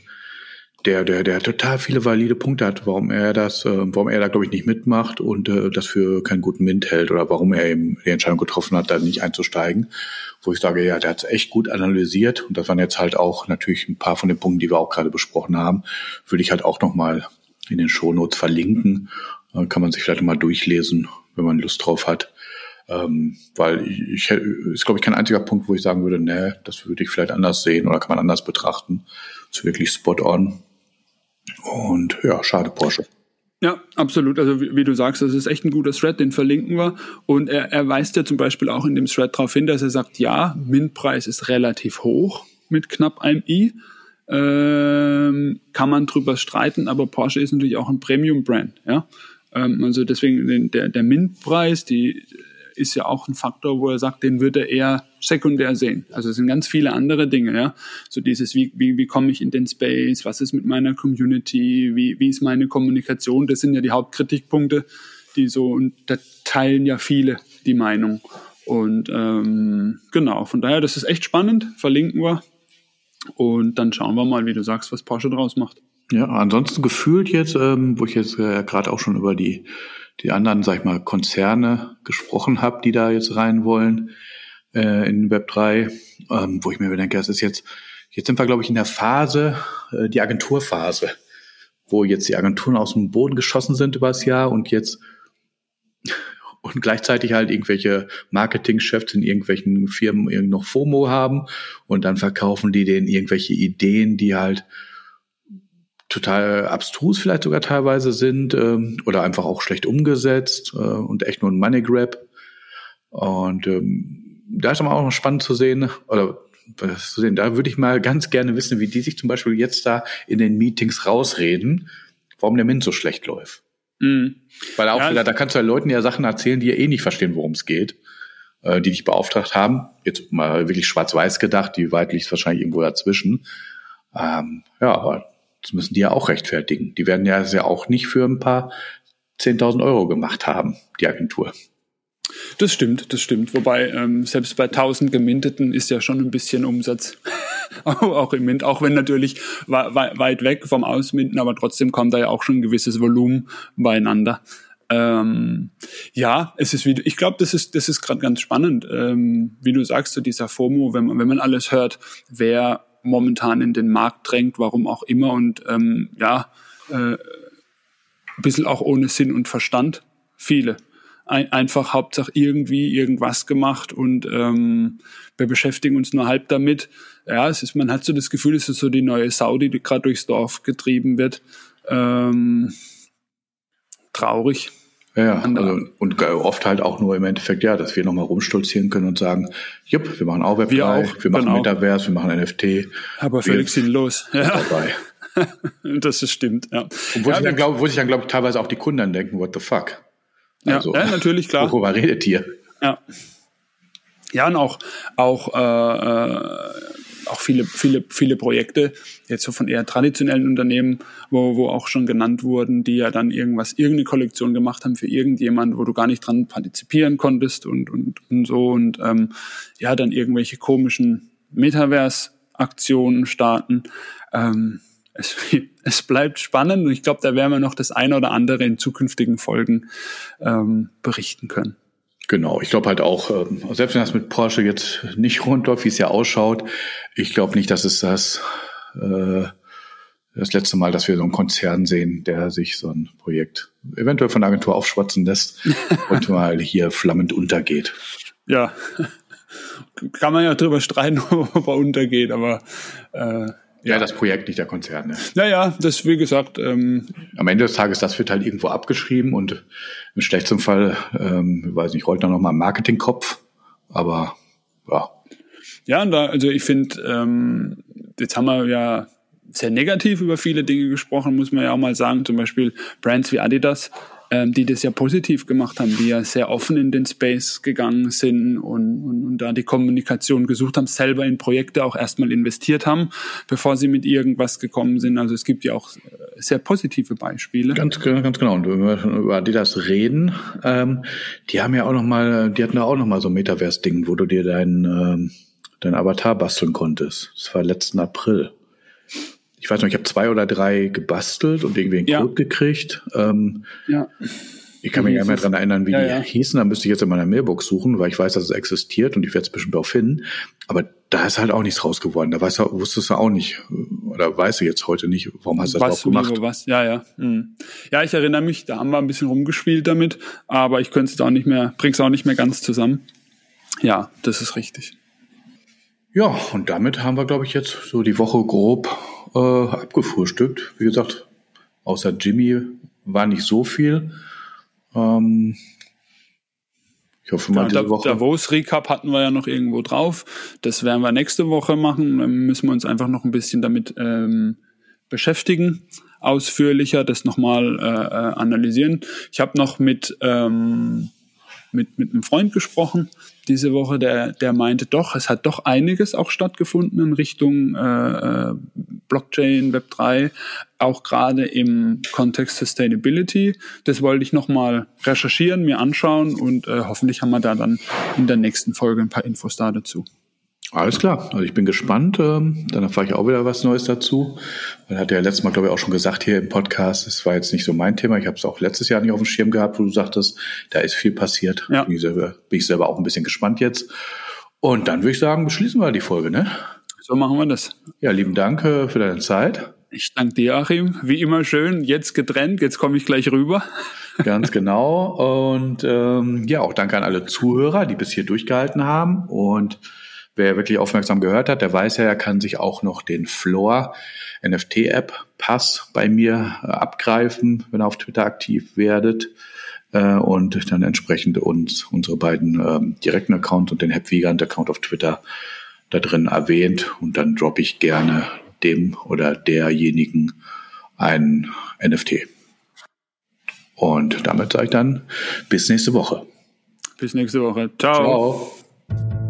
Speaker 1: der, der, der total viele valide Punkte hat, warum er das, äh, warum er da, glaube ich, nicht mitmacht und äh, das für keinen guten Mint hält oder warum er eben die Entscheidung getroffen hat, da nicht einzusteigen. Wo ich sage, ja, der hat es echt gut analysiert und das waren jetzt halt auch natürlich ein paar von den Punkten, die wir auch gerade besprochen haben, würde ich halt auch nochmal in den Shownotes verlinken. Äh, kann man sich vielleicht mal durchlesen, wenn man Lust drauf hat. Ähm, weil ich, ich ist, glaube ich, kein einziger Punkt, wo ich sagen würde, nee, das würde ich vielleicht anders sehen oder kann man anders betrachten. ist wirklich spot on. Und ja, schade Porsche.
Speaker 2: Ja, absolut. Also wie, wie, du sagst, das ist echt ein guter Thread, den verlinken wir. Und er, er weist ja zum Beispiel auch in dem Thread darauf hin, dass er sagt, ja, Mintpreis ist relativ hoch mit knapp einem i. Ähm, kann man drüber streiten, aber Porsche ist natürlich auch ein Premium-Brand. Ja? Ähm, also deswegen der, der Mintpreis, die ist ja auch ein Faktor, wo er sagt, den würde er sekundär sehen. Also es sind ganz viele andere Dinge, ja. So dieses, wie, wie, wie komme ich in den Space, was ist mit meiner Community, wie, wie ist meine Kommunikation, das sind ja die Hauptkritikpunkte, die so, und da teilen ja viele die Meinung. Und ähm, genau, von daher, das ist echt spannend, verlinken wir. Und dann schauen wir mal, wie du sagst, was Porsche draus macht.
Speaker 1: Ja, ansonsten gefühlt jetzt, ähm, wo ich jetzt äh, gerade auch schon über die die anderen, sag ich mal, Konzerne gesprochen habe, die da jetzt rein wollen äh, in Web 3, ähm, wo ich mir denke, es ist jetzt, jetzt sind wir, glaube ich, in der Phase, äh, die Agenturphase, wo jetzt die Agenturen aus dem Boden geschossen sind übers Jahr und jetzt *laughs* und gleichzeitig halt irgendwelche Marketingchefs in irgendwelchen Firmen noch FOMO haben und dann verkaufen die denen irgendwelche Ideen, die halt total abstrus vielleicht sogar teilweise sind ähm, oder einfach auch schlecht umgesetzt äh, und echt nur ein Money Grab. Und ähm, da ist aber auch noch spannend zu sehen, oder was zu sehen, da würde ich mal ganz gerne wissen, wie die sich zum Beispiel jetzt da in den Meetings rausreden, warum der Mint so schlecht läuft. Mhm. Weil auch ja, wieder, da kannst du ja Leuten ja Sachen erzählen, die ja eh nicht verstehen, worum es geht, äh, die dich beauftragt haben. Jetzt mal wirklich schwarz-weiß gedacht, die Wahrheit liegt wahrscheinlich irgendwo dazwischen. Ähm, ja, aber das müssen die ja auch rechtfertigen. Die werden ja, ja auch nicht für ein paar 10.000 Euro gemacht haben, die Agentur.
Speaker 2: Das stimmt, das stimmt. Wobei ähm, selbst bei 1000 Geminteten ist ja schon ein bisschen Umsatz. *laughs* auch im Mint, auch wenn natürlich weit weg vom Ausminten, aber trotzdem kommt da ja auch schon ein gewisses Volumen beieinander. Ähm, ja, es ist wie, ich glaube, das ist, das ist gerade ganz spannend. Ähm, wie du sagst, so dieser FOMO, wenn man, wenn man alles hört, wer momentan in den Markt drängt, warum auch immer und ähm, ja, äh, ein bisschen auch ohne Sinn und Verstand. Viele. Ein, einfach Hauptsache irgendwie irgendwas gemacht und ähm, wir beschäftigen uns nur halb damit. Ja, es ist, man hat so das Gefühl, es ist so die neue Saudi, die gerade durchs Dorf getrieben wird. Ähm, traurig.
Speaker 1: Ja, also, und oft halt auch nur im Endeffekt, ja, dass wir nochmal rumstolzieren können und sagen, jupp, wir machen auch Web3, wir, auch, wir machen genau. Metaverse, wir machen NFT.
Speaker 2: Aber völlig sinnlos. Ja. Dabei. *laughs* das ist stimmt, ja.
Speaker 1: Und wo ja, sich dann, glaube wo sich dann, glaube ich, teilweise auch die Kunden dann denken, what the fuck?
Speaker 2: Also, ja, ja, natürlich, klar.
Speaker 1: Worüber redet ihr?
Speaker 2: Ja. Ja, und auch, auch äh, äh auch viele, viele, viele Projekte, jetzt so von eher traditionellen Unternehmen, wo, wo auch schon genannt wurden, die ja dann irgendwas, irgendeine Kollektion gemacht haben für irgendjemand, wo du gar nicht dran partizipieren konntest und, und, und so und ähm, ja, dann irgendwelche komischen Metaverse-Aktionen starten. Ähm, es, *laughs* es bleibt spannend und ich glaube, da werden wir noch das eine oder andere in zukünftigen Folgen ähm, berichten können.
Speaker 1: Genau, ich glaube halt auch, ähm, selbst wenn das mit Porsche jetzt nicht *laughs* rund läuft, wie es ja ausschaut, ich glaube nicht, dass es das äh, das letzte Mal, dass wir so einen Konzern sehen, der sich so ein Projekt eventuell von der Agentur aufschwatzen lässt *laughs* und mal hier flammend untergeht.
Speaker 2: Ja, *laughs* kann man ja drüber streiten, ob er untergeht, aber
Speaker 1: äh, ja, das Projekt, nicht der Konzern. Ne?
Speaker 2: Naja, das wie gesagt. Ähm,
Speaker 1: Am Ende des Tages, das wird halt irgendwo abgeschrieben und im schlechtesten Fall, ähm, ich weiß nicht, rollt da nochmal ein Marketingkopf, aber ja.
Speaker 2: Ja, und da, also ich finde, ähm, jetzt haben wir ja sehr negativ über viele Dinge gesprochen, muss man ja auch mal sagen. Zum Beispiel Brands wie Adidas die das ja positiv gemacht haben, die ja sehr offen in den Space gegangen sind und, und, und da die Kommunikation gesucht haben, selber in Projekte auch erstmal investiert haben, bevor sie mit irgendwas gekommen sind. Also es gibt ja auch äh, sehr positive Beispiele.
Speaker 1: Ganz, ganz genau. Und wenn wir schon über Adidas reden, ähm, die haben ja auch noch mal, die hatten ja auch noch mal so ein Metaverse-Ding, wo du dir deinen ähm, dein Avatar basteln konntest. Das war letzten April. Ich weiß noch, ich habe zwei oder drei gebastelt und irgendwie einen ja. Code gekriegt. Ähm, ja. Ich kann mich gar nicht mehr dran erinnern, wie ja, die ja. hießen. Da müsste ich jetzt in meiner Mailbox suchen, weil ich weiß, dass es existiert und ich werde es bestimmt auch finden. Aber da ist halt auch nichts raus geworden. Da weißt du, wusstest du auch nicht, oder weißt du jetzt heute nicht, warum hast du das überhaupt gemacht?
Speaker 2: Was? Ja, ja. Hm. Ja, ich erinnere mich, da haben wir ein bisschen rumgespielt damit, aber ich könnte es auch nicht mehr, bring's auch nicht mehr ganz zusammen. Ja, das ist richtig.
Speaker 1: Ja, und damit haben wir, glaube ich, jetzt so die Woche grob äh, abgefrühstückt. Wie gesagt, außer Jimmy war nicht so viel. Ähm,
Speaker 2: ich hoffe mal, ja, diese Woche. Davos Recap hatten wir ja noch irgendwo drauf. Das werden wir nächste Woche machen. Dann müssen wir uns einfach noch ein bisschen damit ähm, beschäftigen, ausführlicher das nochmal äh, äh, analysieren. Ich habe noch mit, ähm, mit, mit einem Freund gesprochen diese Woche, der, der meinte doch, es hat doch einiges auch stattgefunden in Richtung äh, äh Blockchain, Web3, auch gerade im Kontext Sustainability. Das wollte ich nochmal recherchieren, mir anschauen und äh, hoffentlich haben wir da dann in der nächsten Folge ein paar Infos da dazu.
Speaker 1: Alles klar, also ich bin gespannt. Ähm, dann erfahre ich auch wieder was Neues dazu. Man hat ja letztes Mal, glaube ich, auch schon gesagt hier im Podcast, es war jetzt nicht so mein Thema. Ich habe es auch letztes Jahr nicht auf dem Schirm gehabt, wo du sagtest, da ist viel passiert. Ja. Bin, ich selber, bin ich selber auch ein bisschen gespannt jetzt. Und dann würde ich sagen, beschließen wir die Folge, ne?
Speaker 2: So machen wir das.
Speaker 1: Ja, lieben Dank äh, für deine Zeit.
Speaker 2: Ich danke dir, Achim. Wie immer schön, jetzt getrennt, jetzt komme ich gleich rüber. *laughs*
Speaker 1: Ganz genau. Und ähm, ja, auch danke an alle Zuhörer, die bis hier durchgehalten haben. Und wer wirklich aufmerksam gehört hat, der weiß ja, er kann sich auch noch den Floor NFT-App Pass bei mir äh, abgreifen, wenn ihr auf Twitter aktiv werdet äh, und dann entsprechend uns unsere beiden ähm, direkten Accounts und den Hepvigant-Account auf Twitter da drin erwähnt und dann droppe ich gerne dem oder derjenigen ein NFT. Und damit sage ich dann bis nächste Woche.
Speaker 2: Bis nächste Woche. Ciao. Ciao.